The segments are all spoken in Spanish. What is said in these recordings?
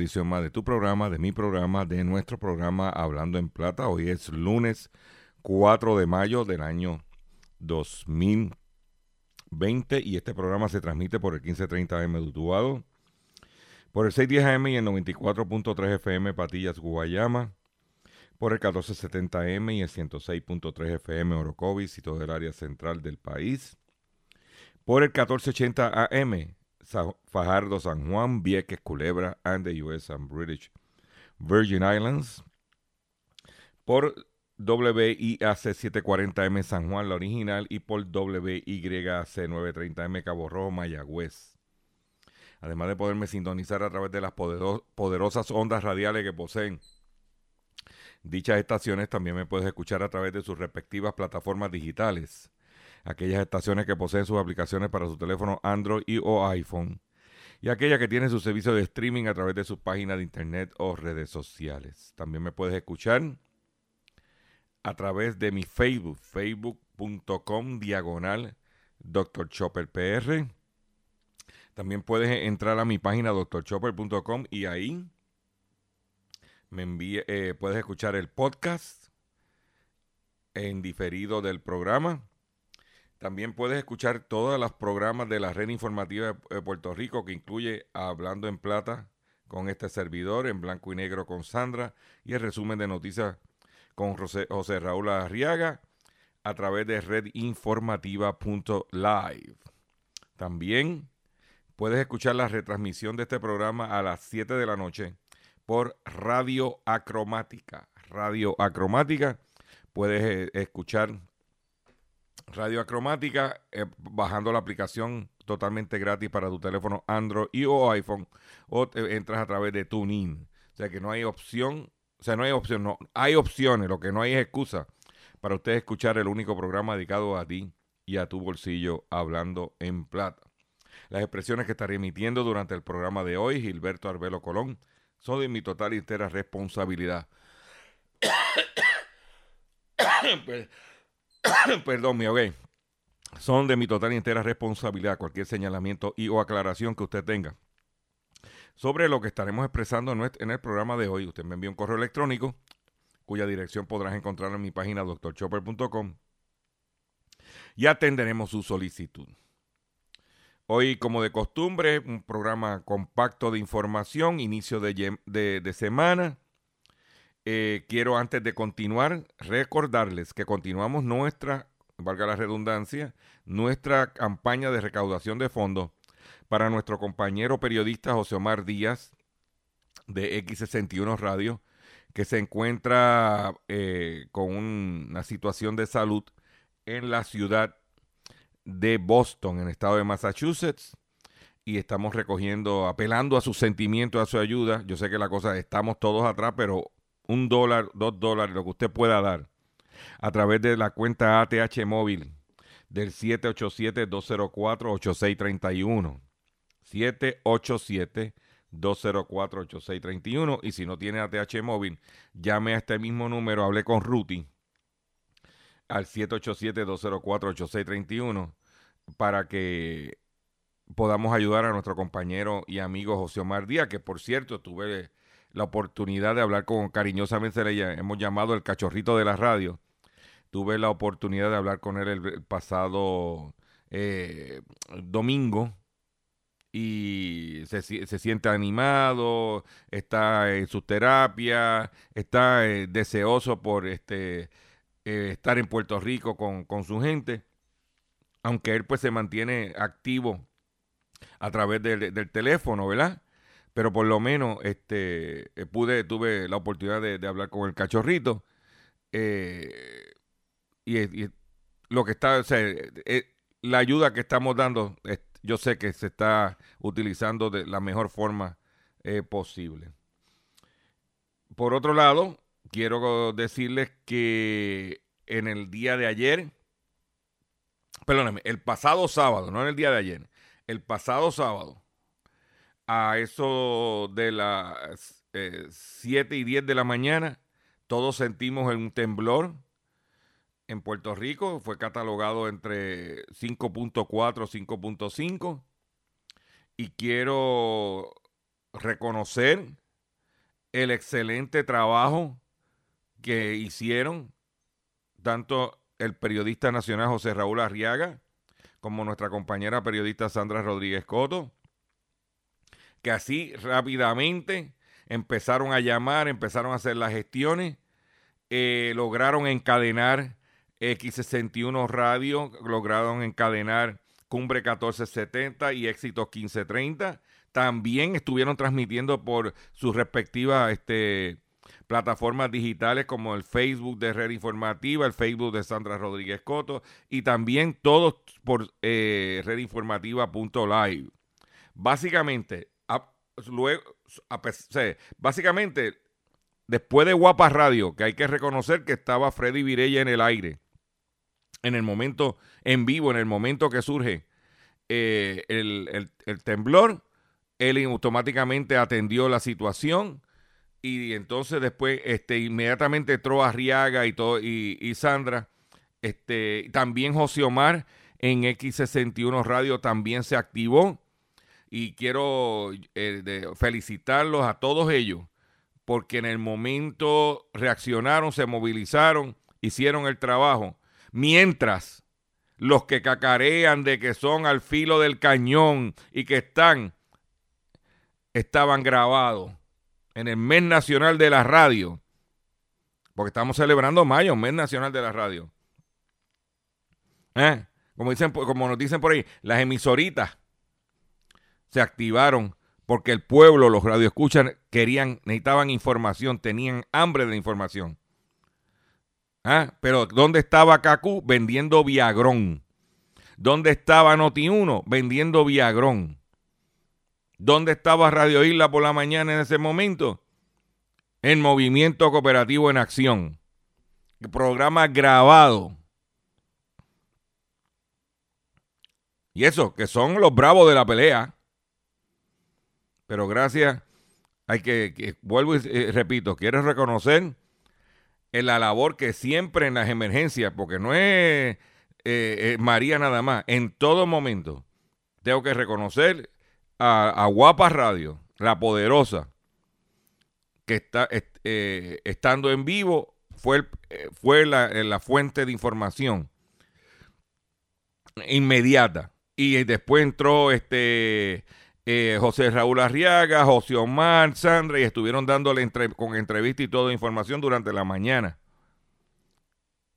Edición más de tu programa, de mi programa, de nuestro programa Hablando en Plata. Hoy es lunes 4 de mayo del año 2020 y este programa se transmite por el 1530 AM de por el 610 AM y el 94.3 FM Patillas Guayama, por el 1470 AM y el 106.3 FM Orocovis y todo el área central del país, por el 1480 AM Fajardo, San Juan, Vieques, Culebra, and the US and British Virgin Islands, por WIAC 740M San Juan, la original, y por WYAC 930M Cabo Rojo, Mayagüez. Además de poderme sintonizar a través de las podero- poderosas ondas radiales que poseen dichas estaciones, también me puedes escuchar a través de sus respectivas plataformas digitales. Aquellas estaciones que poseen sus aplicaciones para su teléfono Android y o iPhone. Y aquellas que tienen su servicio de streaming a través de sus páginas de internet o redes sociales. También me puedes escuchar a través de mi Facebook, facebook.com diagonal Dr. Chopper PR. También puedes entrar a mi página drchopper.com y ahí me envíe, eh, puedes escuchar el podcast en diferido del programa. También puedes escuchar todos los programas de la red informativa de Puerto Rico que incluye Hablando en Plata con este servidor, en blanco y negro con Sandra y el resumen de noticias con José, José Raúl Arriaga a través de redinformativa.live. También puedes escuchar la retransmisión de este programa a las 7 de la noche por Radio Acromática. Radio Acromática. Puedes eh, escuchar Radio Acromática eh, bajando la aplicación totalmente gratis para tu teléfono Android y o iPhone o te entras a través de TuneIn. O sea que no hay opción, o sea, no hay opción, no, hay opciones, lo que no hay es excusa para usted escuchar el único programa dedicado a ti y a tu bolsillo hablando en plata. Las expresiones que estaré emitiendo durante el programa de hoy, Gilberto Arbelo Colón, son de mi total y entera responsabilidad. Per- Perdón, mi ahogué. Son de mi total y entera responsabilidad cualquier señalamiento y o aclaración que usted tenga sobre lo que estaremos expresando en el programa de hoy. Usted me envía un correo electrónico cuya dirección podrás encontrar en mi página drchopper.com y atenderemos su solicitud. Hoy, como de costumbre, un programa compacto de información, inicio de semana. Eh, quiero, antes de continuar, recordarles que continuamos nuestra, valga la redundancia, nuestra campaña de recaudación de fondos para nuestro compañero periodista José Omar Díaz de X61 Radio, que se encuentra eh, con un- una situación de salud en la ciudad de Boston, en el estado de Massachusetts. Y estamos recogiendo, apelando a sus sentimientos, a su ayuda. Yo sé que la cosa, estamos todos atrás, pero un dólar, dos dólares, lo que usted pueda dar, a través de la cuenta ATH móvil del 787-204-8631. 787-204-8631. Y si no tiene ATH móvil, llame a este mismo número, hable con Ruti al 787-204-8631 para que podamos ayudar a nuestro compañero y amigo José Omar Díaz, que por cierto tuve la oportunidad de hablar con cariñosamente, le hemos llamado el cachorrito de la radio. Tuve la oportunidad de hablar con él el, pasado eh, domingo y se, se siente animado, está en su terapia, está eh, deseoso por este eh, estar en Puerto Rico con, con su gente, aunque él pues se mantiene activo a través del, del teléfono, ¿verdad? Pero por lo menos este, eh, pude, tuve la oportunidad de, hablar con el cachorrito. eh, y, lo que está, o sea, eh, la ayuda que estamos dando, yo sé que se está utilizando de la mejor forma posible. Por otro lado, quiero decirles que en el día de ayer, perdóname, el pasado sábado, no en el día de ayer, el pasado sábado, a eso de las eh, 7 y 10 de la mañana, todos sentimos un temblor en Puerto Rico, fue catalogado entre 5.4 y 5.5, y quiero reconocer el excelente trabajo que hicieron tanto el periodista nacional José Raúl Arriaga como nuestra compañera periodista Sandra Rodríguez Coto, que así rápidamente empezaron a llamar, empezaron a hacer las gestiones, eh, lograron encadenar X61 Radio, lograron encadenar Cumbre 1470 y Éxitos 1530. También estuvieron transmitiendo por sus respectivas este, plataformas digitales como el Facebook de Red Informativa, el Facebook de Sandra Rodríguez Coto y también todos por eh, redinformativa.live. Básicamente, luego, básicamente, después de Guapa Radio, que hay que reconocer que estaba Freddy Virella en el aire, en el momento, en vivo, en el momento que surge eh, el, el- temblor, él automáticamente atendió la situación y entonces después este, inmediatamente entró Arriaga y, todo, y, y Sandra, este, también José Omar en X61 Radio también se activó y quiero eh, felicitarlos a todos ellos porque en el momento reaccionaron, se movilizaron, hicieron el trabajo, mientras los que cacarean de que son al filo del cañón y que están, estaban grabados en el mes nacional de la radio, porque estamos celebrando mayo, mes nacional de la radio. ¿Eh? Como, dicen, como nos dicen por ahí, las emisoritas se activaron porque el pueblo, los radioescuchas, querían, necesitaban información, tenían hambre de información. ¿Ah? Pero ¿dónde estaba Cacú? Vendiendo Viagrón. ¿Dónde estaba Noti1? Vendiendo Viagrón. ¿Dónde estaba Radio Isla por la mañana en ese momento? En Movimiento Cooperativo en Acción. Programa grabado. Y eso, que son los bravos de la pelea. Pero gracias, hay que, vuelvo y eh, repito, quiero reconocer en la labor que siempre en las emergencias, porque no es eh, eh, María nada más, en todo momento tengo que reconocer a, a Guapa Radio, la poderosa, que está est- estando en vivo, fue, fue la, la fuente de información inmediata. Y después entró este eh, José Raúl Arriaga, José Omar, Sandra, y estuvieron dándole con entrevista y toda información durante la mañana.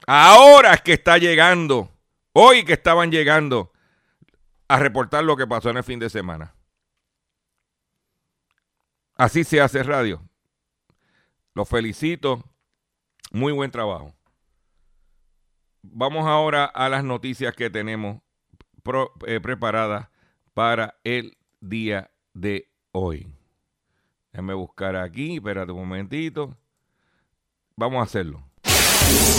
Ahora es que está llegando, hoy que estaban llegando a reportar lo que pasó en el fin de semana. Así se hace radio. Los felicito. Muy buen trabajo. Vamos ahora a las noticias que tenemos eh, preparadas para el día de hoy. Déjame buscar aquí, espérate un momentito. Vamos a hacerlo.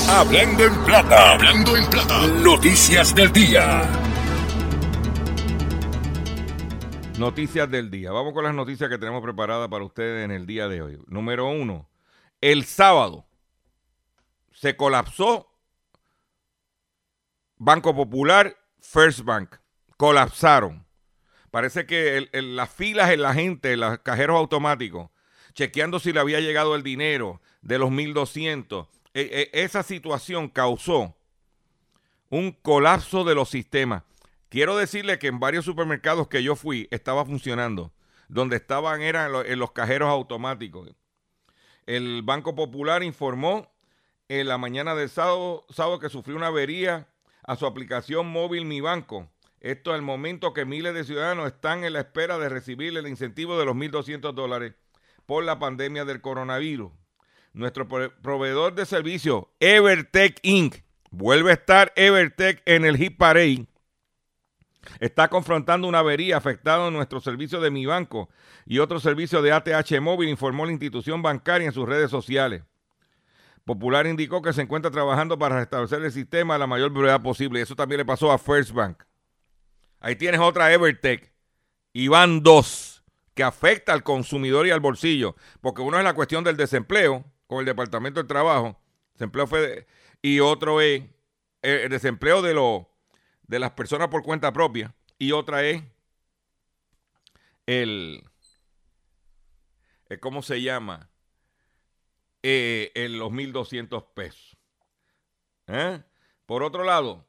Hablando en plata. Hablando en plata. Noticias del día. Noticias del día. Vamos con las noticias que tenemos preparadas para ustedes en el día de hoy. Número uno, el sábado se colapsó Banco Popular, First Bank. Colapsaron. Parece que las filas en la gente, los cajeros automáticos, chequeando si le había llegado el dinero de los 1.200, e- e- esa situación causó un colapso de los sistemas. Quiero decirle que en varios supermercados que yo fui estaba funcionando. Donde estaban eran lo- en los cajeros automáticos. El Banco Popular informó en la mañana del sábado, sábado que sufrió una avería a su aplicación móvil Mi Banco. Esto al momento que miles de ciudadanos están en la espera de recibir el incentivo de los 1.200 dólares por la pandemia del coronavirus. Nuestro proveedor de servicio, Evertech Inc., vuelve a estar Evertech en el Hit Parade. Está confrontando una avería afectada en nuestro servicio de Mi Banco y otro servicio de ATH Móvil, informó la institución bancaria en sus redes sociales. Popular indicó que se encuentra trabajando para restablecer el sistema a la mayor brevedad posible. Eso también le pasó a First Bank. Ahí tienes otra Evertech. Y van dos que afecta al consumidor y al bolsillo. Porque uno es la cuestión del desempleo con el Departamento del Trabajo. Desempleo y otro es el desempleo de, de las personas por cuenta propia. Y otra es el, ¿cómo se llama? Eh, los 1.200 pesos. ¿Eh? Por otro lado,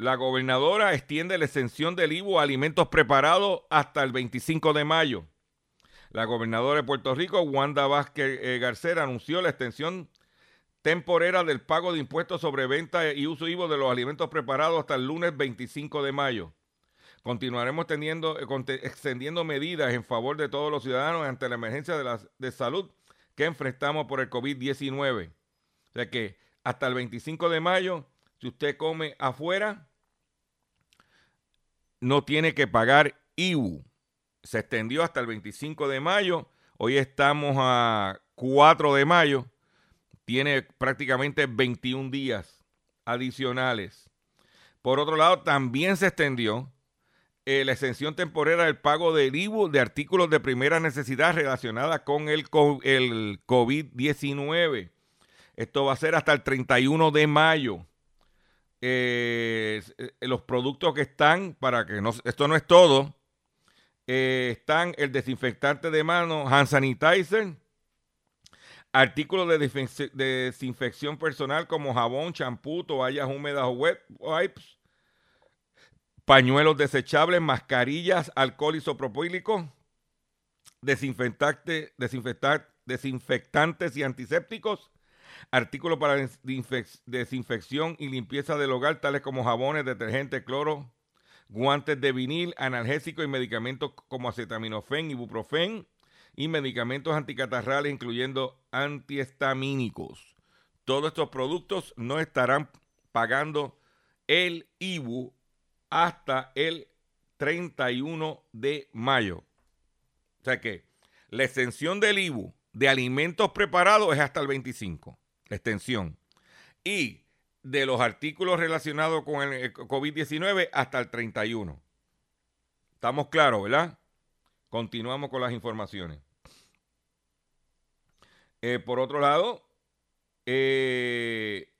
la gobernadora extiende la extensión del IVU a alimentos preparados hasta el 25 de mayo. La gobernadora de Puerto Rico, Wanda Vázquez eh, Garcera, anunció la extensión temporera del pago de impuestos sobre venta y uso IVU de los alimentos preparados hasta el lunes 25 de mayo. Continuaremos teniendo, extendiendo medidas en favor de todos los ciudadanos ante la emergencia de, la, de salud que enfrentamos por el COVID-19. O sea que hasta el 25 de mayo, si usted come afuera, no tiene que pagar IU. Se extendió hasta el 25 de mayo. Hoy estamos a 4 de mayo. Tiene prácticamente 21 días adicionales. Por otro lado, también se extendió eh, la extensión temporera del pago del IVU de artículos de primera necesidad relacionada con el, el COVID-19. Esto va a ser hasta el 31 de mayo. Eh, eh, los productos que están, para que esto no es todo, están el desinfectante de manos, hand sanitizer, artículos de, desinfección personal como jabón, champú, toallas húmedas o wipes, pañuelos desechables, mascarillas, alcohol isopropílico, desinfectante, desinfectantes y antisépticos, artículos para desinfección y limpieza del hogar, tales como jabones, detergente, cloro, guantes de vinil, analgésicos y medicamentos como acetaminofén, ibuprofen y medicamentos anticatarrales, incluyendo antihistamínicos. Todos estos productos no estarán pagando el IBU hasta el 31 de mayo. O sea que la extensión del IBU de alimentos preparados es hasta el 25, extensión. Y de los artículos relacionados con el COVID-19 hasta el 31. Estamos claros, ¿verdad? Continuamos con las informaciones. Eh, por otro lado, eh,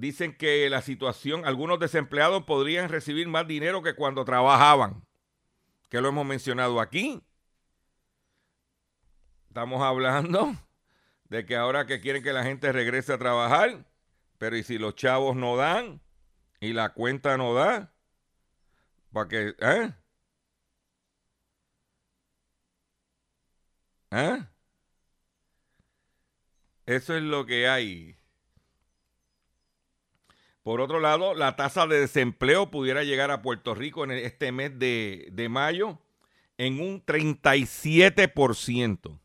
Dicen que la situación, algunos desempleados podrían recibir más dinero que cuando trabajaban, que lo hemos mencionado aquí. Estamos hablando de que ahora que quieren que la gente regrese a trabajar, pero ¿y si los chavos no dan y la cuenta no da? ¿Para qué? ¿Eh? ¿Eh? Eso es lo que hay. Por otro lado, la tasa de desempleo pudiera llegar a Puerto Rico en este mes de, mayo en un 37%.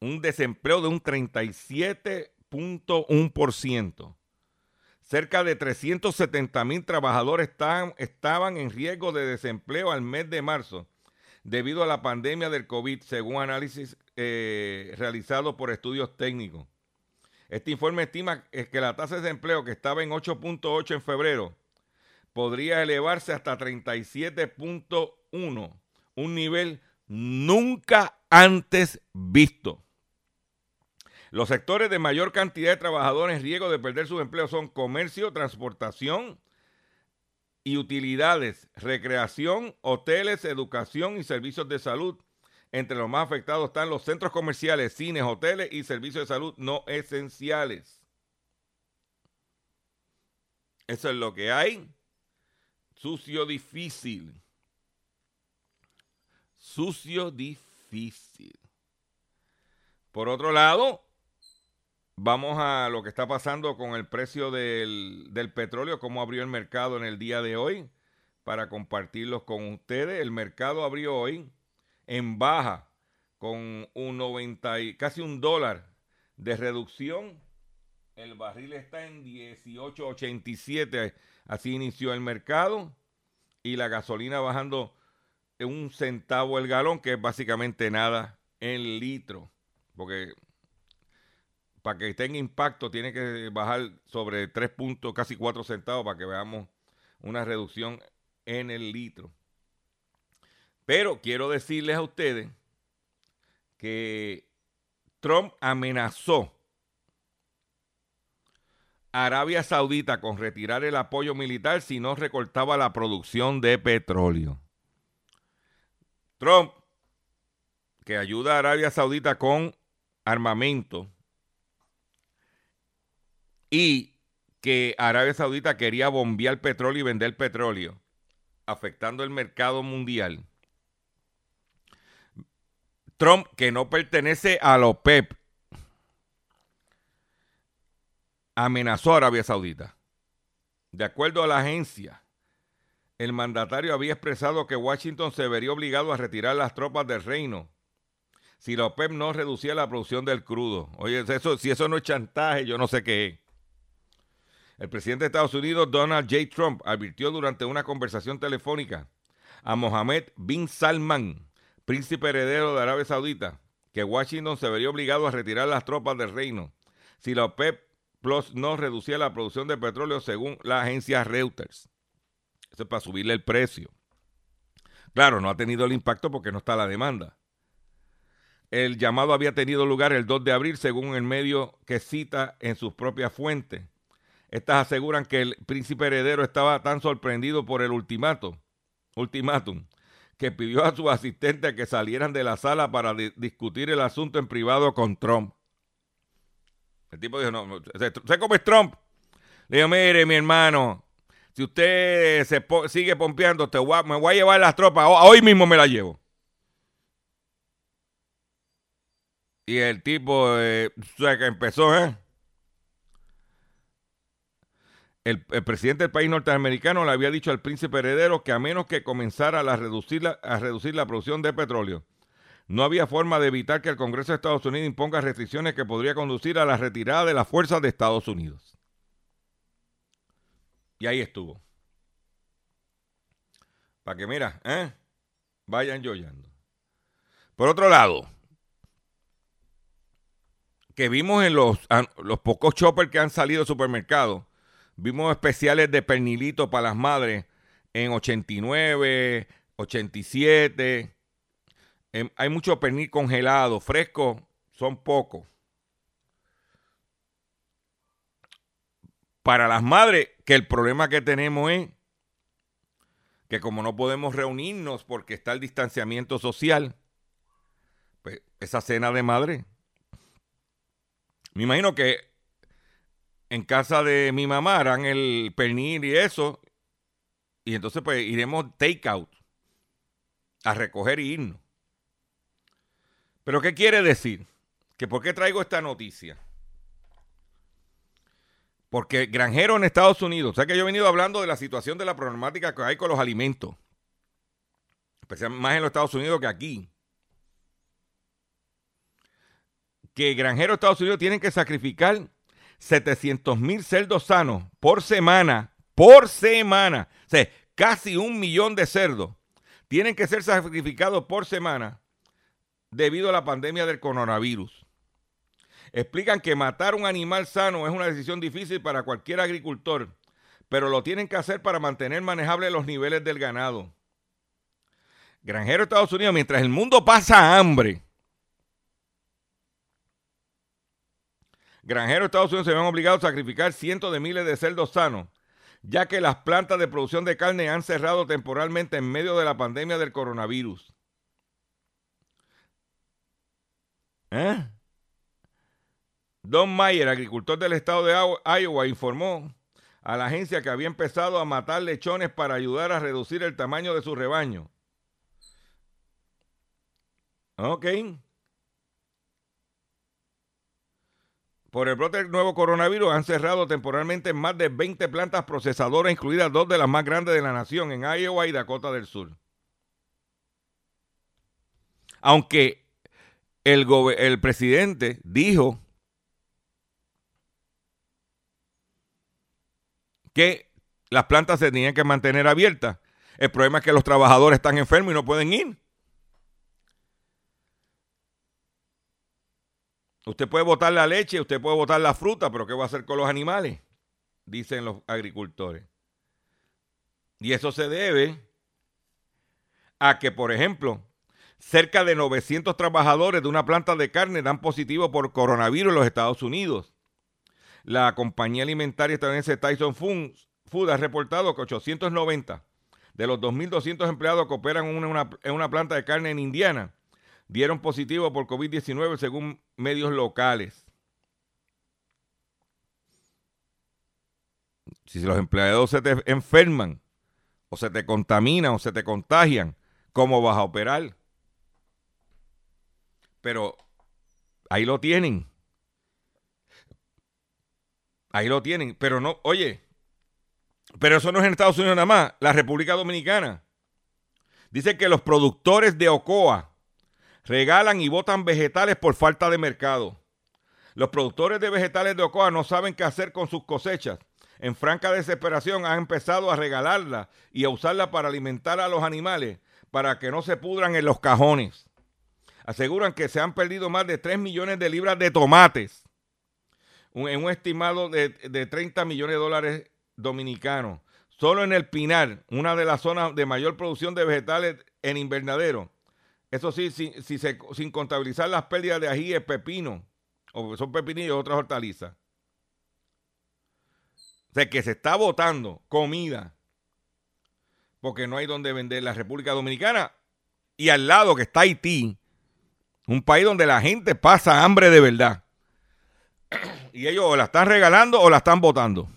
Un desempleo de un 37.1%. Cerca de 370 mil trabajadores estaban en riesgo de desempleo al mes de marzo debido a la pandemia del COVID, según análisis eh, realizado por estudios técnicos. Este informe estima que la tasa de desempleo que estaba en 8.8 en febrero podría elevarse hasta 37.1, un nivel nunca antes visto. Los sectores de mayor cantidad de trabajadores en riesgo de perder sus empleos son comercio, transportación y utilidades, recreación, hoteles, educación y servicios de salud, entre los más afectados están los centros comerciales, cines, hoteles y servicios de salud no esenciales. Eso es lo que hay. Sucio difícil. Sucio difícil. Por otro lado, vamos a lo que está pasando con el precio del, del petróleo, cómo abrió el mercado en el día de hoy, para compartirlos con ustedes. El mercado abrió hoy en baja con un 90 y casi un dólar de reducción. El barril está en 18.87, así inició el mercado. Y la gasolina bajando un centavo el galón, que es básicamente nada en litro. Porque para que tenga impacto tiene que bajar sobre 3 puntos, casi 4 centavos, para que veamos una reducción en el litro. Pero quiero decirles a ustedes que Trump amenazó a Arabia Saudita con retirar el apoyo militar si no recortaba la producción de petróleo. Trump, que ayuda a Arabia Saudita con armamento y que Arabia Saudita quería bombear petróleo y vender petróleo, afectando el mercado mundial. Trump, que no pertenece a la OPEP, amenazó a Arabia Saudita. De acuerdo a la agencia, el mandatario había expresado que Washington se vería obligado a retirar las tropas del reino si la OPEP no reducía la producción del crudo. Oye, eso, si eso no es chantaje, yo no sé qué es. El presidente de Estados Unidos, Donald J. Trump, advirtió durante una conversación telefónica a Mohammed bin Salman, príncipe heredero de Arabia Saudita, que Washington se vería obligado a retirar las tropas del reino si la OPEP Plus no reducía la producción de petróleo según la agencia Reuters. Eso es para subirle el precio. Claro, no ha tenido el impacto porque no está la demanda. El llamado había tenido lugar el 2 de abril, según el medio que cita en sus propias fuentes. Estas aseguran que el príncipe heredero estaba tan sorprendido por el ultimátum, ultimátum que pidió a sus asistentes que salieran de la sala para discutir el asunto en privado con Trump. El tipo dijo, no, ¿sé cómo es Trump? Le dijo, mire, mi hermano, si usted sigue pompeando, me voy a llevar las tropas. Hoy mismo me las llevo. Y el tipo, eh, empezó, ¿eh? El, presidente del país norteamericano le había dicho al príncipe heredero que a menos que comenzara a reducir, la, producción de petróleo, no había forma de evitar que el Congreso de Estados Unidos imponga restricciones que podría conducir a la retirada de las fuerzas de Estados Unidos. Y ahí estuvo. Para que, mira, ¿eh? vayan yoyando. Por otro lado, que vimos en los, los pocos choppers que han salido del supermercado, vimos especiales de pernilito para las madres en 89, 87. Em, hay mucho pernil congelado, fresco, son pocos. para las madres, que el problema que tenemos es que como no podemos reunirnos porque está el distanciamiento social, pues esa cena de madre. Me imagino que en casa de mi mamá harán el pernil y eso, y entonces pues iremos take out a recoger y irnos. Pero ¿qué quiere decir? ¿Que por qué traigo esta noticia? Porque granjeros en Estados Unidos, o sea que yo he venido hablando de la situación de la problemática que hay con los alimentos, especialmente más en los Estados Unidos que aquí. Que granjeros de Estados Unidos tienen que sacrificar 700 mil cerdos sanos por semana, por semana, o sea, casi un millón de cerdos tienen que ser sacrificados por semana debido a la pandemia del coronavirus. Explican que matar un animal sano es una decisión difícil para cualquier agricultor, pero lo tienen que hacer para mantener manejables los niveles del ganado. Granjero de Estados Unidos, mientras el mundo pasa hambre, granjeros de Estados Unidos se ven obligados a sacrificar cientos de miles de cerdos sanos, ya que las plantas de producción de carne han cerrado temporalmente en medio de la pandemia del coronavirus. ¿Eh? Don Mayer, agricultor del estado de Iowa, informó a la agencia que había empezado a matar lechones para ayudar a reducir el tamaño de su rebaño. Ok. Por el brote del nuevo coronavirus han cerrado temporalmente más de 20 plantas procesadoras, incluidas dos de las más grandes de la nación, en Iowa y Dakota del Sur. Aunque el, presidente dijo que las plantas se tenían que mantener abiertas. El problema es que los trabajadores están enfermos y no pueden ir. Usted puede botar la leche, usted puede botar la fruta, pero ¿qué va a hacer con los animales? Dicen los agricultores. Y eso se debe a que, por ejemplo, cerca de 900 trabajadores de una planta de carne dan positivo por coronavirus en los Estados Unidos. La compañía alimentaria estadounidense Tyson Food ha reportado que 890 de los 2.200 empleados que operan en una, en una planta de carne en Indiana dieron positivo por COVID-19 según medios locales. Si los empleados se te enferman o se te contaminan o se te contagian, ¿cómo vas a operar? Pero ahí lo tienen. Ahí lo tienen. Pero no, oye, pero eso no es en Estados Unidos nada más. La República Dominicana. Dice que los productores de Ocoa regalan y botan vegetales por falta de mercado. Los productores de vegetales de Ocoa no saben qué hacer con sus cosechas. En franca desesperación han empezado a regalarla y a usarla para alimentar a los animales para que no se pudran en los cajones. Aseguran que se han perdido más de 3 millones de libras de tomates en un estimado de, de 30 millones de dólares dominicanos. Solo en el Pinar, una de las zonas de mayor producción de vegetales en invernadero, eso sí, sin contabilizar las pérdidas de ajíes, pepino, o son pepinillos otras hortalizas. O sea, que se está botando comida porque no hay donde vender la República Dominicana y al lado que está Haití, un país donde la gente pasa hambre de verdad. Y ellos o la están regalando o la están botando.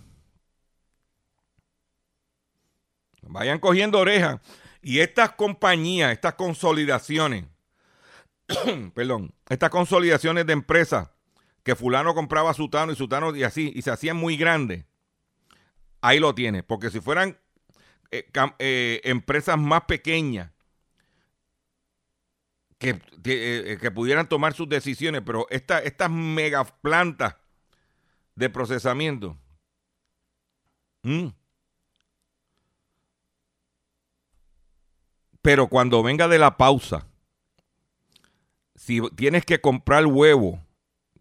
Vayan cogiendo orejas. Y estas compañías, estas consolidaciones, perdón, estas consolidaciones de empresas que fulano compraba sutano y sutano y así, y se hacían muy grandes, ahí lo tiene. Porque si fueran eh, eh, empresas más pequeñas que, eh, que, pudieran tomar sus decisiones, pero estas mega plantas de procesamiento, Pero cuando venga de la pausa, si tienes que comprar huevo,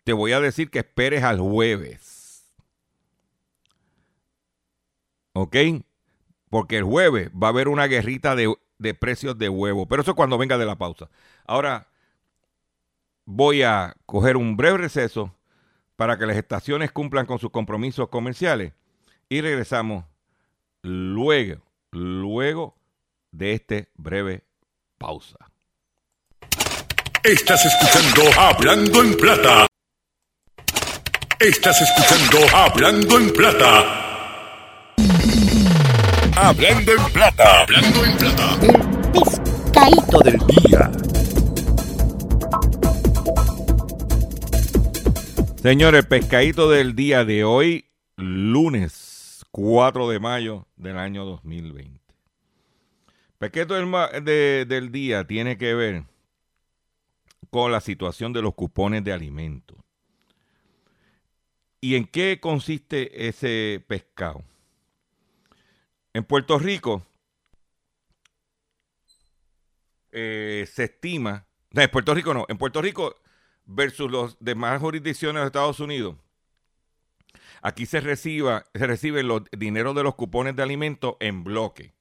te voy a decir que esperes al jueves. ¿Ok? Porque el jueves va a haber una guerrita de, de precios de huevo. Pero eso es cuando venga de la pausa. Ahora voy a coger un breve receso para que las estaciones cumplan con sus compromisos comerciales y regresamos luego, luego de este breve pausa. Estás escuchando Hablando en Plata. Estás escuchando Hablando en Plata. Hablando en Plata. Hablando en Plata. El pescadito del día. Señores, pescadito del día de hoy, lunes 4 de mayo del año 2020. Pequeto del, del día tiene que ver con la situación de los cupones de alimentos. ¿Y en qué consiste ese pescado? En Puerto Rico eh, se estima, no, en Puerto Rico no, en Puerto Rico versus los demás jurisdicciones de Estados Unidos, aquí se, reciba, se reciben los dineros de los cupones de alimentos en bloque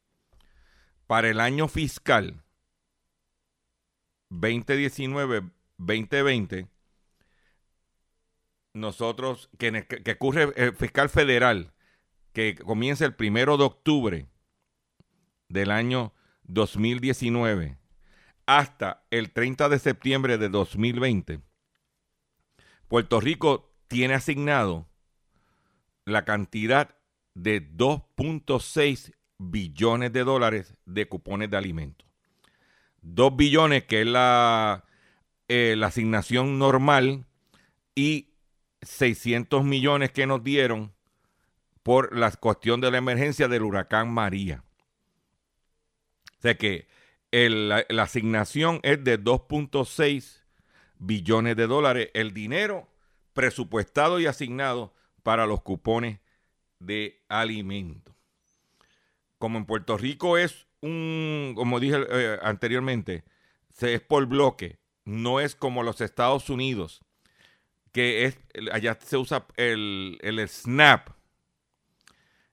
para el año fiscal 2019-2020, nosotros, que, ocurre el fiscal federal, que comienza el primero de octubre del año 2019 hasta el 30 de septiembre de 2020, Puerto Rico tiene asignado la cantidad de 2.6 billones de dólares de cupones de alimentos. Dos billones, que es la, eh, la asignación normal, y 600 millones que nos dieron por la cuestión de la emergencia del huracán María. O sea que la, la asignación es de 2.6 billones de dólares, el dinero presupuestado y asignado para los cupones de alimentos. Como en Puerto Rico es un, como dije eh, anteriormente, es por bloque, no es como los Estados Unidos, que es, allá se usa el, el SNAP.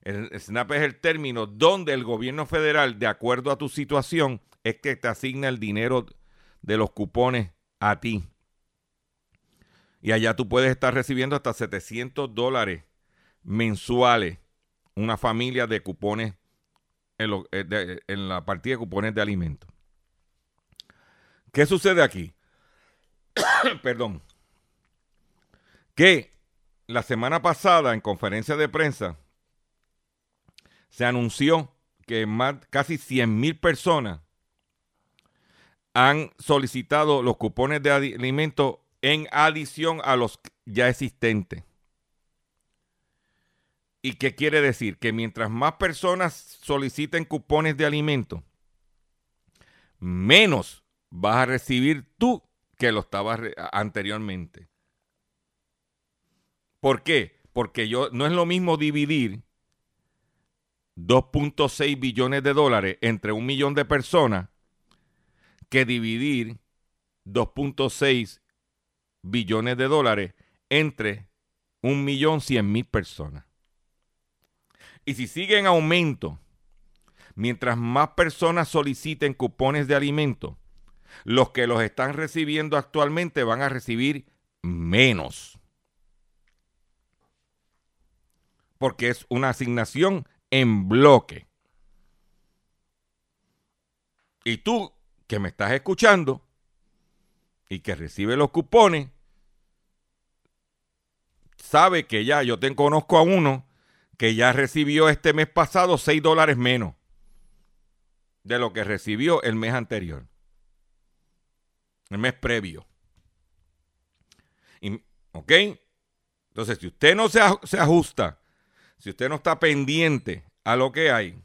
El SNAP es el término donde el gobierno federal, de acuerdo a tu situación, es que te asigna el dinero de los cupones a ti. Y allá tú puedes estar recibiendo hasta 700 dólares mensuales. Una familia de cupones en, eh, en la partida de cupones de alimentos. ¿Qué sucede aquí? Perdón. Que la semana pasada en conferencia de prensa se anunció que más, casi 100 mil personas han solicitado los cupones de alimentos en adición a los ya existentes. ¿Y qué quiere decir? Que mientras más personas soliciten cupones de alimento, menos vas a recibir tú que lo estabas anteriormente. ¿Por qué? Porque yo, no es lo mismo dividir 2.6 billones de dólares entre un millón de personas que dividir 2.6 billones de dólares entre un millón cien mil personas. Y si sigue en aumento, mientras más personas soliciten cupones de alimento, los que los están recibiendo actualmente van a recibir menos. Porque es una asignación en bloque. Y tú que me estás escuchando, y que recibe los cupones, sabe que ya yo te conozco a uno que ya recibió este mes pasado 6 dólares menos de lo que recibió el mes anterior, el mes previo. ¿Ok? Entonces, si usted no se, se ajusta, si usted no está pendiente a lo que hay,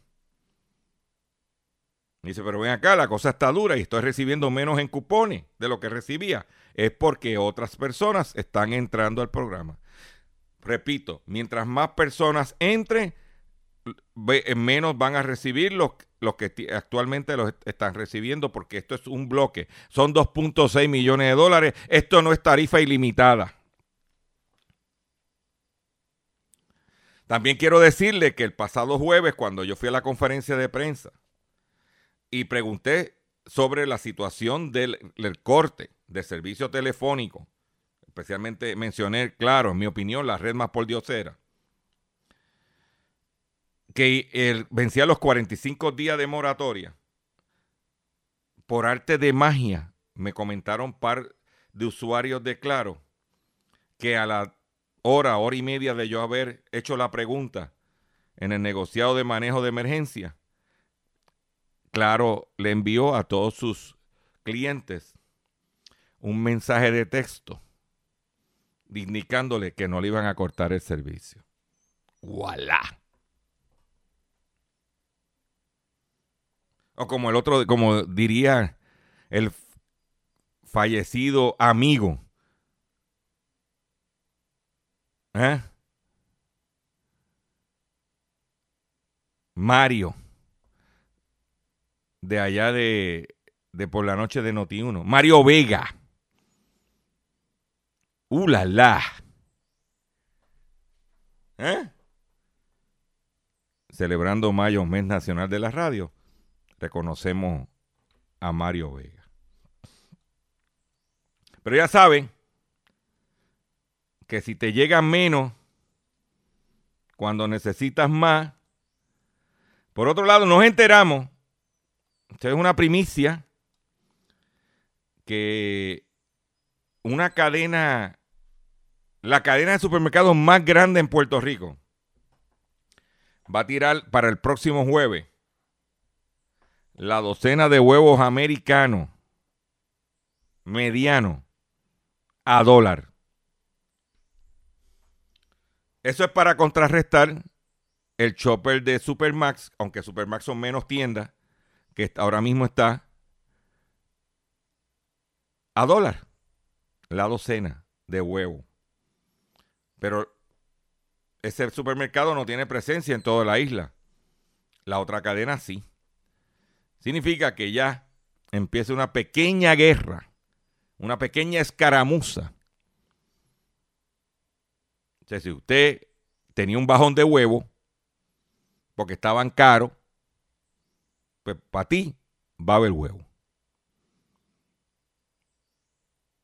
Dice, pero ven acá, la cosa está dura y estoy recibiendo menos en cupones de lo que recibía. Es porque otras personas están entrando al programa. Repito, mientras más personas entren, eh, menos van a recibir los, los que actualmente los están recibiendo porque esto es un bloque. Son 2.6 millones de dólares. Esto no es tarifa ilimitada. También quiero decirle que el pasado jueves, cuando yo fui a la conferencia de prensa, y pregunté sobre la situación del, corte de servicio telefónico. Especialmente mencioné, claro, en mi opinión, la red más por. Que vencía los 45 días de moratoria. Por arte de magia, me comentaron par de usuarios de Claro que a la hora, hora y media de yo haber hecho la pregunta en el negociado de manejo de emergencia, Claro le envió a todos sus clientes un mensaje de texto indicándole que no le iban a cortar el servicio. ¡Voilà! O como el otro, como diría el fallecido amigo. ¿Eh? Mario de allá de, de por la noche de Noti1. Mario Vega. ¡Uh, la, la! ¿Eh? Celebrando mayo, mes nacional de la radio, reconocemos a Mario Vega. Pero ya saben que si te llega menos cuando necesitas más, por otro lado, nos enteramos esto es una primicia que una cadena, la cadena de supermercados más grande en Puerto Rico, va a tirar para el próximo jueves la docena de huevos americanos mediano a dólar. Eso es para contrarrestar el chopper de Supermax, aunque Supermax son menos tiendas, que ahora mismo está a dólar la docena de huevo. Pero ese supermercado no tiene presencia en toda la isla. La otra cadena sí. Significa que ya empieza una pequeña guerra, una pequeña escaramuza. O si usted tenía un bajón de huevo porque estaban caros, pues para ti va a haber huevo.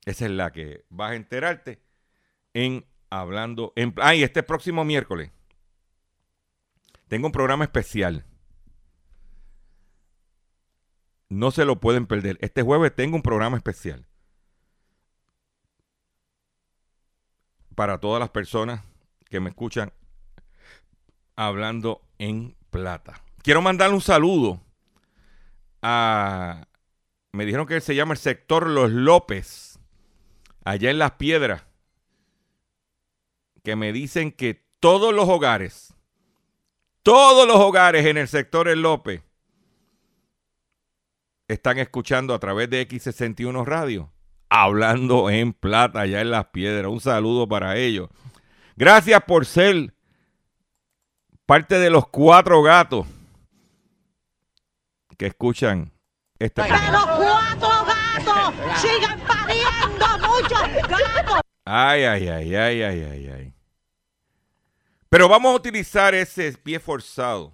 Esa es la que vas a enterarte en Hablando en... Ah, este próximo miércoles tengo un programa especial. No se lo pueden perder. Este jueves tengo un programa especial. Para todas las personas que me escuchan hablando en plata. Quiero mandar un saludo a... Me dijeron que se llama el sector Los López, allá en Las Piedras, que me dicen que todos los hogares, todos los hogares en el sector El López, están escuchando a través de X61 Radio, hablando en plata allá en Las Piedras. Un saludo para ellos. Gracias por ser parte de los cuatro gatos que escuchan ¡Que los cuatro gatos sigan! Ay, ay, ay, ay, ay, ay, ay. Pero vamos a utilizar ese pie forzado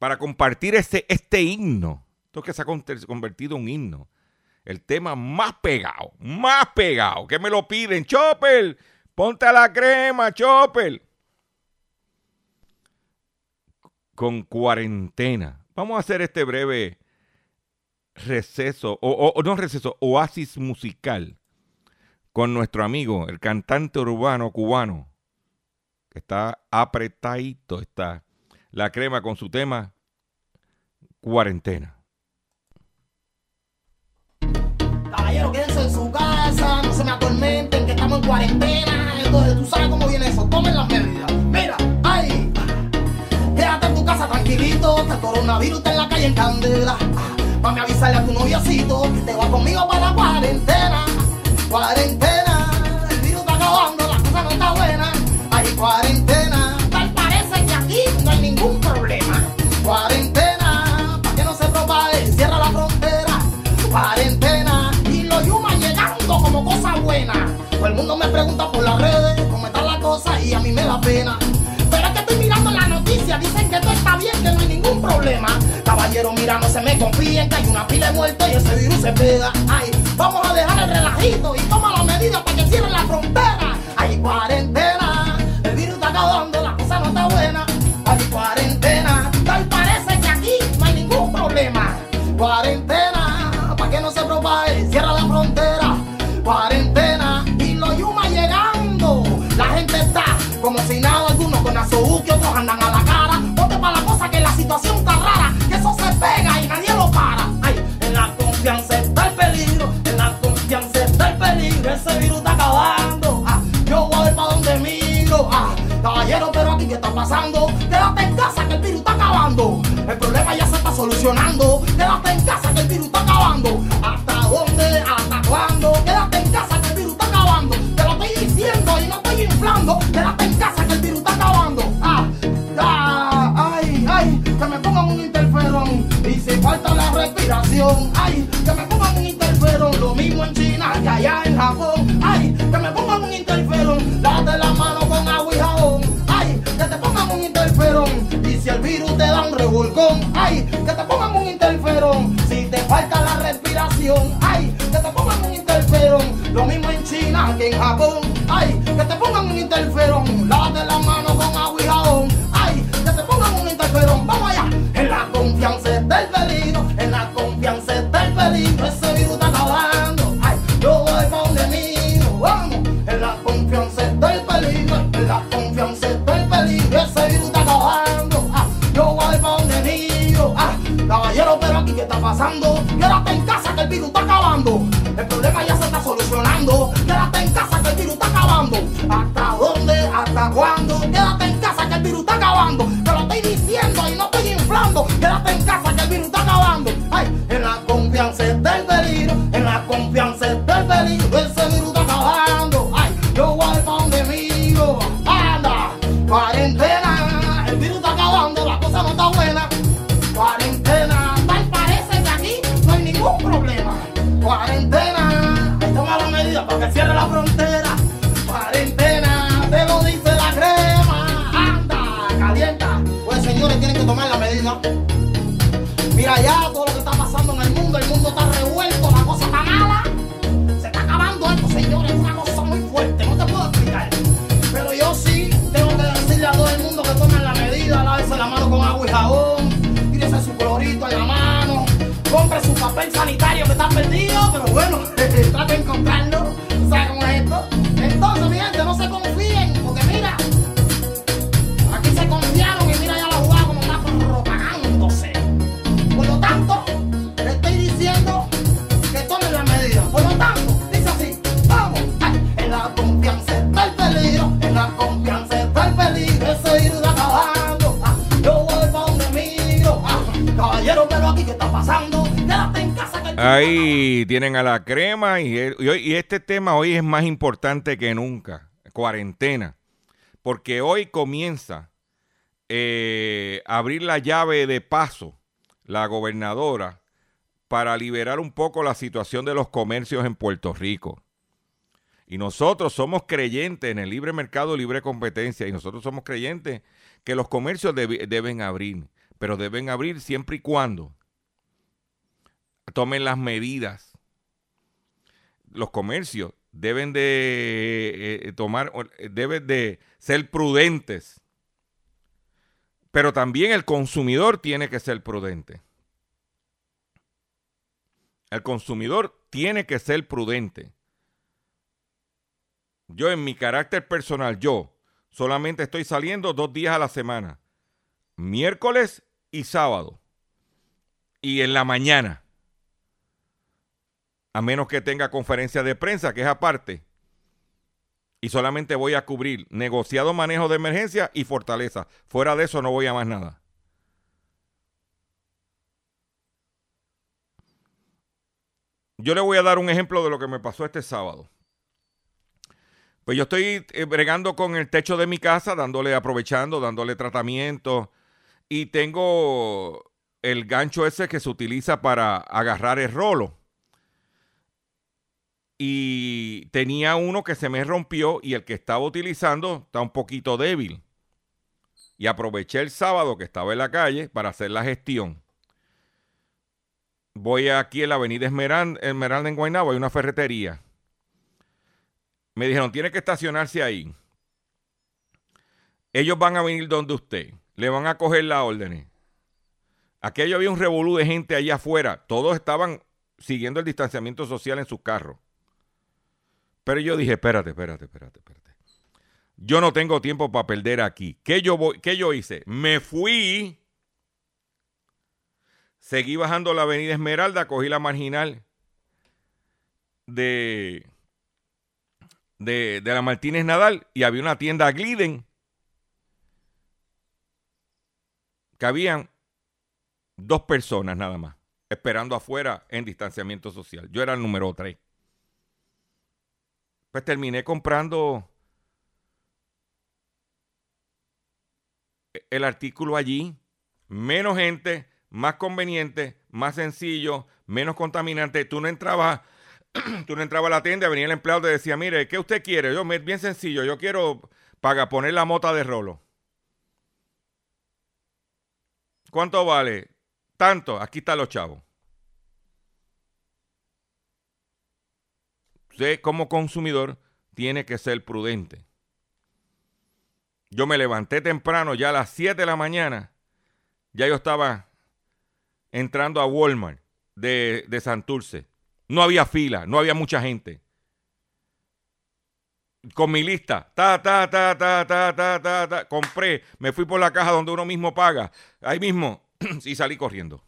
para compartir ese, este himno. Esto que se ha convertido en un himno. El tema más pegado, más pegado. Que me lo piden. Chopper, ponte la crema, Chopper. Con cuarentena. Vamos a hacer este breve receso, o no receso, oasis musical con nuestro amigo, el cantante urbano cubano, que está apretadito, está la crema con su tema cuarentena. Caballero, quédense en su casa, no se me atormenten, que estamos en cuarentena. Entonces, tú sabes cómo viene eso, tomen las medidas. Mira, ay, quédate en tu casa tranquilito, que el coronavirus está en la calle en candela. Mami, avisarle a tu noviocito que te va conmigo para Caballero, mira, no se me confíen, que hay una pila de muertos y ese virus se pega. Ay, vamos a dejar el relajito y toma las medidas para que cierren la frontera. Hay cuarentena, el virus está acabando, la cosa no está buena. Hay cuarentena, tal parece que aquí no hay ningún problema. Cuarentena, qué está pasando? Si el virus te da un revolcón, ay, que te pongan un interferón. Si te falta la respiración, ay, que te pongan un interferón. Lo mismo en China que en Japón, ay, que te pongan un interferón. Ahí tienen a la crema y, y hoy- y este tema hoy es más importante que nunca, cuarentena, porque hoy comienza eh, a abrir la llave de paso la gobernadora para liberar un poco la situación de los comercios en Puerto Rico. Y nosotros somos creyentes en el libre mercado, libre competencia, y nosotros somos creyentes que los comercios deben abrir, pero deben abrir siempre y cuando tomen las medidas. Los comercios deben de eh, tomar, eh, deben de ser prudentes. Pero también el consumidor tiene que ser prudente. El consumidor tiene que ser prudente. Yo en mi carácter personal, yo solamente estoy saliendo dos días a la semana. Miércoles y sábado. Y en la mañana a menos que tenga conferencia de prensa, que es aparte. Y solamente voy a cubrir negociado manejo de emergencia y fortaleza. Fuera de eso no voy a más nada. Yo le voy a dar un ejemplo de lo que me pasó este sábado. Pues yo estoy eh, bregando con el techo de mi casa, dándole, aprovechando, dándole tratamiento. Y tengo el gancho ese que se utiliza para agarrar el rolo y tenía uno que se me rompió y el que estaba utilizando está un poquito débil. Y aproveché el sábado que estaba en la calle para hacer la gestión. Voy aquí en la avenida Esmeralda, en Guaynabo, hay una ferretería. Me dijeron, tiene que estacionarse ahí. Ellos van a venir donde usted. Le van a coger las órdenes. Aquello había un revolú de gente allá afuera. Todos estaban siguiendo el distanciamiento social en sus carros. Pero yo dije, espérate, espérate, espérate, espérate. Yo no tengo tiempo para perder aquí. ¿Qué yo, voy, ¿Qué yo hice? Me fui, seguí bajando la avenida Esmeralda, cogí la marginal de, de, de la Martínez Nadal y había una tienda Gliden que habían dos personas nada más, esperando afuera en distanciamiento social. Yo era el número tres. Pues terminé comprando el artículo allí. Menos gente, más conveniente, más sencillo, menos contaminante. Tú no entrabas, tú no entrabas a la tienda, venía el empleado y te decía, mire, ¿qué usted quiere? Yo, bien sencillo, yo quiero para poner la mota de rolo. ¿Cuánto vale? Tanto, aquí están los chavos. Usted como consumidor tiene que ser prudente. Yo me levanté temprano, ya a las 7 de la mañana, ya yo estaba entrando a Walmart de, de Santurce. No había fila, no había mucha gente. Con mi lista, ta, ta, ta, ta, ta, ta, ta, ta, compré, me fui por la caja donde uno mismo paga, ahí mismo, y salí corriendo.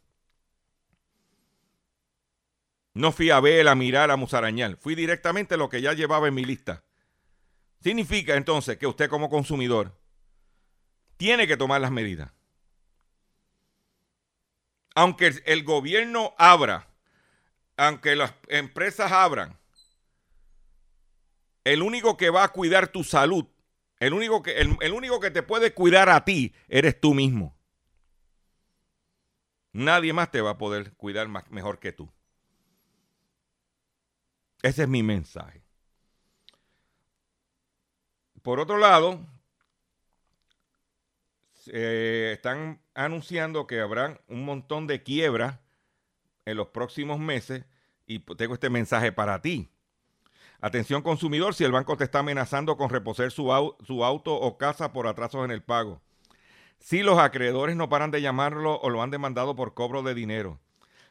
No fui a ver, a mirar, a musarañar. Fui directamente lo que ya llevaba en mi lista. Significa entonces que usted como consumidor tiene que tomar las medidas. Aunque el gobierno abra, aunque las empresas abran, el único que va a cuidar tu salud, el único que, el, el único que te puede cuidar a ti, eres tú mismo. Nadie más te va a poder cuidar más, mejor que tú. Ese es mi mensaje. por otro lado, están anunciando que habrán un montón de quiebras en los próximos meses y tengo este mensaje para ti. Atención consumidor, si el banco te está amenazando con reposer su, su auto o casa por atrasos en el pago. Si los acreedores no paran de llamarlo o lo han demandado por cobro de dinero.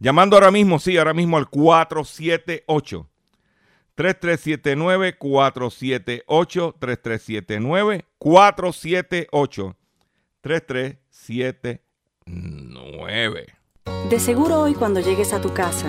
llamando ahora mismo, sí, ahora mismo al 478 3379 478 3379 478 3379 De seguro hoy cuando llegues a tu casa,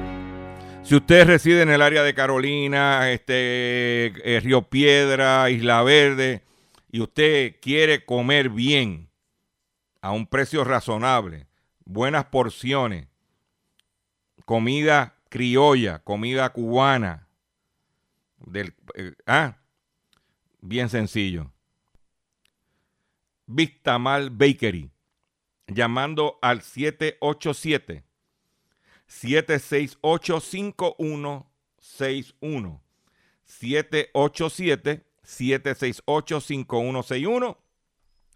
Si usted reside en el área de Carolina, este, eh, Río Piedra, Isla Verde, y usted quiere comer bien, a un precio razonable, buenas porciones, comida criolla, comida cubana, del, eh, ah, bien sencillo. Vista Mal Bakery, llamando al 787 768-5161. 787-768-5161.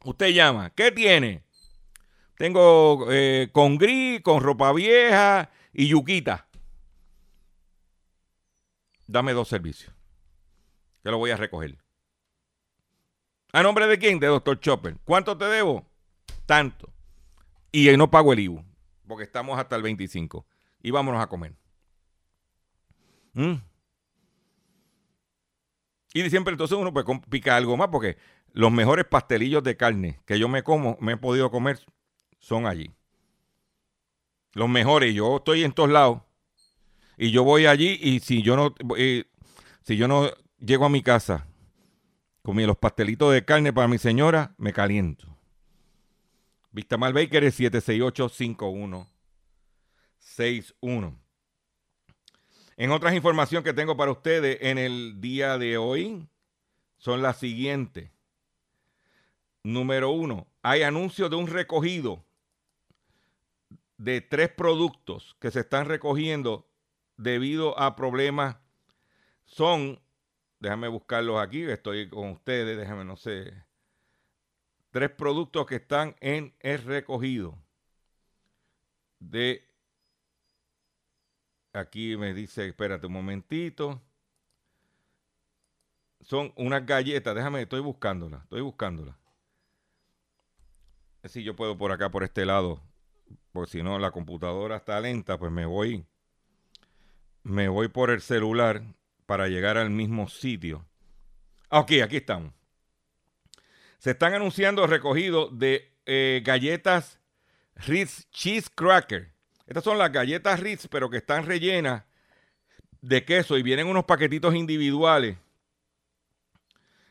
Usted llama. ¿Qué tiene? Tengo eh, con gris, con ropa vieja y yuquita. Dame dos servicios. Que lo voy a recoger. ¿A nombre de quién? De Doctor Chopper. ¿Cuánto te debo? Tanto. Y no pago el IBU. Porque estamos hasta el 25 y vámonos a comer. ¿Mm? Y siempre entonces uno pues pica algo más porque los mejores pastelillos de carne que yo me como, me he podido comer, son allí. Los mejores. Yo estoy en todos lados y yo voy allí y si yo no, eh, si yo no llego a mi casa comí los pastelitos de carne para mi señora, me caliento. Vista Mal Baker es 76851 61. En otras informaciones que tengo para ustedes en el día de hoy son las siguientes. Número uno, hay anuncio de un recogido de tres productos que se están recogiendo debido a problemas. Son, déjame buscarlos aquí, estoy con ustedes, déjame, no sé. Tres productos que están en el recogido de Aquí me dice, espérate un momentito. Son unas galletas, déjame, estoy buscándolas, estoy buscándolas. Si yo puedo por acá, por este lado, porque si no la computadora está lenta, pues me voy, me voy por el celular para llegar al mismo sitio. Ah, ok, aquí estamos. Se están anunciando recogidos de eh, galletas Ritz Cheese Cracker estas son las galletas Ritz, pero que están rellenas de queso y vienen unos paquetitos individuales.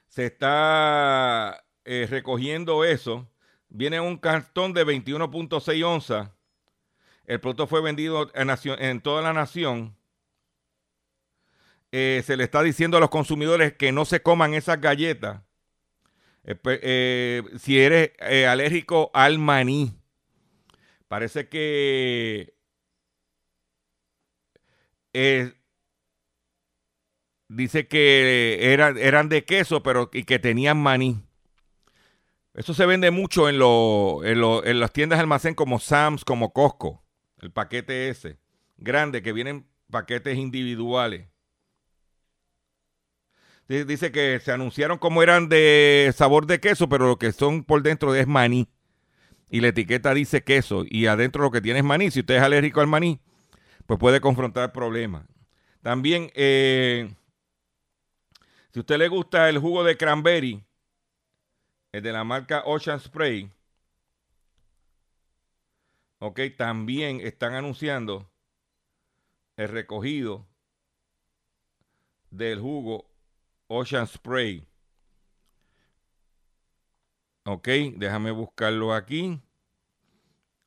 Se está eh, recogiendo eso. Viene un cartón de 21.6 onzas. El producto fue vendido en, toda la nación. Eh, se le está diciendo a los consumidores que no se coman esas galletas. Eh, si eres alérgico al maní. Parece que eh, dice que eran de queso, pero y que tenían maní. Eso se vende mucho en, en, las tiendas de almacén como Sam's, como Costco. El paquete ese. Grande, que vienen paquetes individuales. Dice que se anunciaron como eran de sabor de queso, pero lo que son por dentro es maní. Y la etiqueta dice queso y adentro lo que tiene es maní, si usted es alérgico al maní, pues puede confrontar problemas. También, eh, si usted le gusta el jugo de cranberry, el de la marca Ocean Spray, ok, también están anunciando el recogido del jugo Ocean Spray. Ok, déjame buscarlo aquí.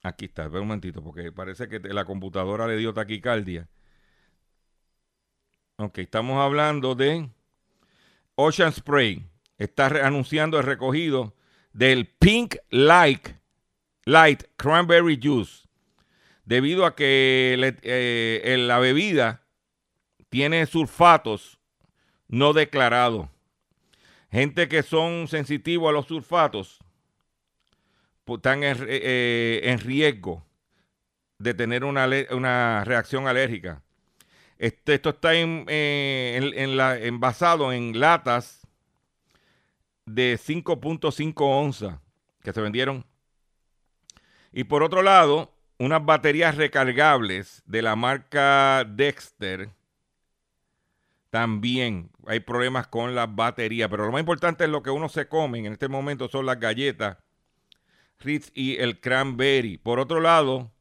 Aquí está, espera un momentito, porque parece que la computadora le dio taquicardia. Ok, estamos hablando de Ocean Spray. Está anunciando el recogido del Pink Light, Light Cranberry Juice. Debido a que eh, la bebida tiene sulfatos no declarados. Gente que son sensitivos a los sulfatos pues, están eh, en, riesgo de tener una, reacción alérgica. Este, esto está eh, envasado en latas de 5.5 onzas que se vendieron. Y por otro lado, unas baterías recargables de la marca Dexter también hay problemas con las baterías, pero lo más importante es lo que uno se come en este momento son las galletas Ritz y el cranberry. Por otro lado,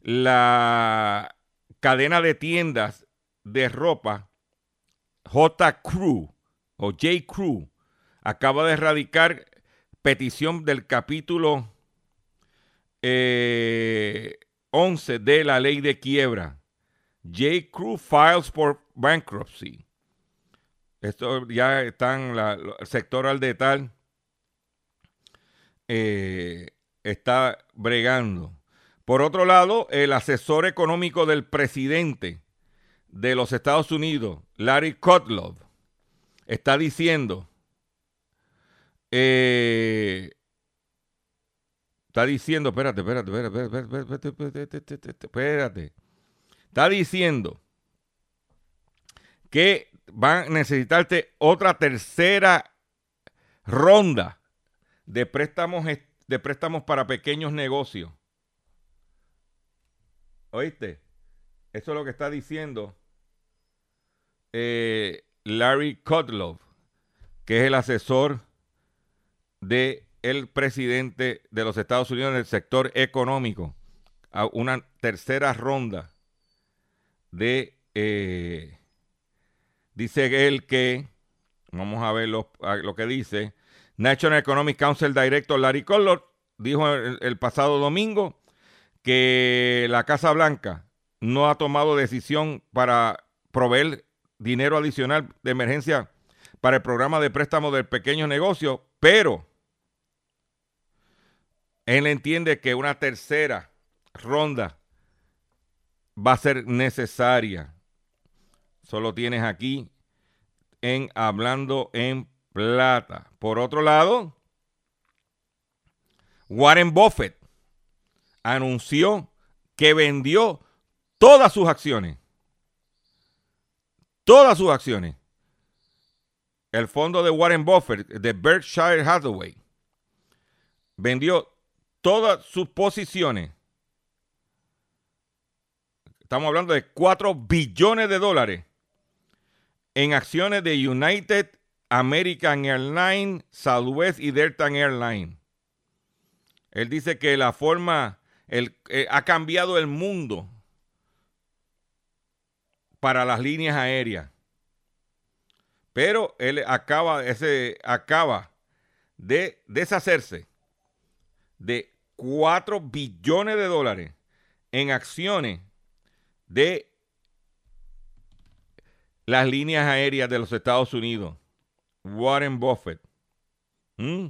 la cadena de tiendas de ropa J. Crew o J. Crew acaba de erradicar petición del capítulo 11 eh, de la ley de quiebra. J. Crew files for bankruptcy. Esto ya está en el sector al detal. Eh, está bregando. Por otro lado, el asesor económico del presidente de los Estados Unidos, Larry Kudlow, está diciendo, eh, está diciendo, espérate, espérate, espérate, espérate, espérate, espérate, está diciendo que van a necesitarte otra tercera ronda de préstamos, de préstamos para pequeños negocios. ¿Oíste? Eso es lo que está diciendo eh, Larry Kudlow, que es el asesor del el presidente de los Estados Unidos en el sector económico. A una tercera ronda de eh, Dice él que, vamos a ver lo, que dice, National Economic Council Director Larry Collor dijo el, pasado domingo que la Casa Blanca no ha tomado decisión para proveer dinero adicional de emergencia para el programa de préstamo del pequeño negocio, pero él entiende que una tercera ronda va a ser necesaria. Solo tienes aquí en Hablando en Plata. Por otro lado, Warren Buffett anunció que vendió todas sus acciones. Todas sus acciones. El fondo de Warren Buffett, de Berkshire Hathaway, vendió todas sus posiciones. Estamos hablando de 4 billones de dólares en acciones de United American Airlines, Southwest y Delta Airlines. Él dice que la forma el, eh, ha cambiado el mundo para las líneas aéreas. Pero él acaba, ese, acaba de deshacerse de 4 billones de dólares en acciones de las líneas aéreas de los Estados Unidos. Warren Buffett. ¿Mm?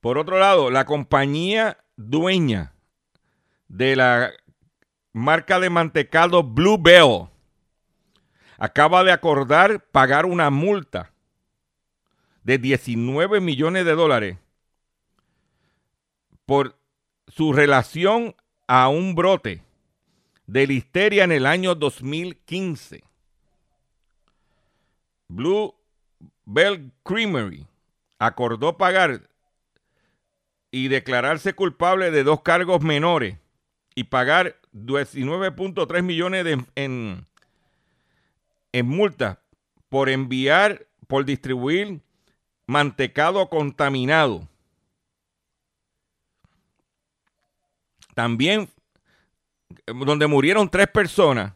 Por otro lado, la compañía dueña de la marca de mantecado Blue Bell acaba de acordar pagar una multa de 19 millones de dólares por su relación a un brote de listeria en el año 2015. Blue Bell Creamery acordó pagar y declararse culpable de dos cargos menores y pagar 19.3 millones de, en, en multa por enviar, por distribuir mantecado contaminado. También donde murieron tres personas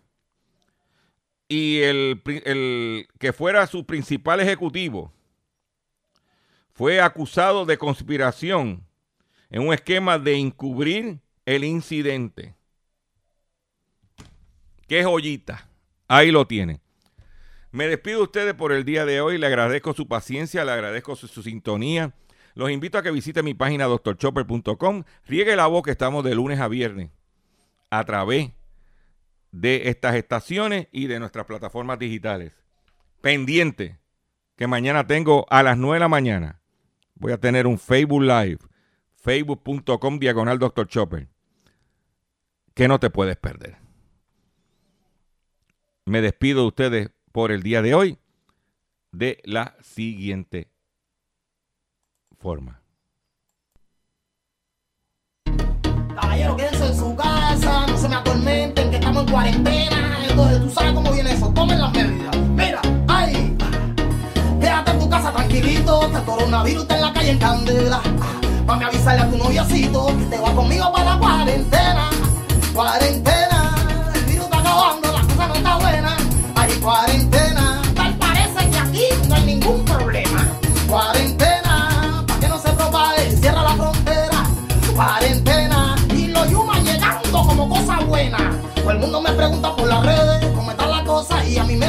y el, el, que fuera su principal ejecutivo fue acusado de conspiración en un esquema de encubrir el incidente. Qué joyita. Ahí lo tiene. Me despido de ustedes por el día de hoy. Le agradezco su paciencia, le agradezco su, su sintonía. Los invito a que visiten mi página doctorchopper.com. Riegue la voz que estamos de lunes a viernes a través de estas estaciones y de nuestras plataformas digitales. Pendiente que mañana tengo a las 9 de la mañana. Voy a tener un Facebook Live, facebook.com diagonal Dr. Chopper, que no te puedes perder. Me despido de ustedes por el día de hoy de la siguiente forma. Caballero, quédense en su casa, no se me atormenten, que estamos en cuarentena. Entonces, tú sabes cómo viene eso, tomen las medidas. Mira, ay, quédate en tu casa tranquilito, este coronavirus está en la calle en candela. Mami, avisarle a tu noviacito que te va conmigo para la cuarentena. Cuarentena, el virus está acabando, la cosa no está buena. Hay cuarentena, Todo el mundo me pregunta por las redes cómo está la cosa y a mí me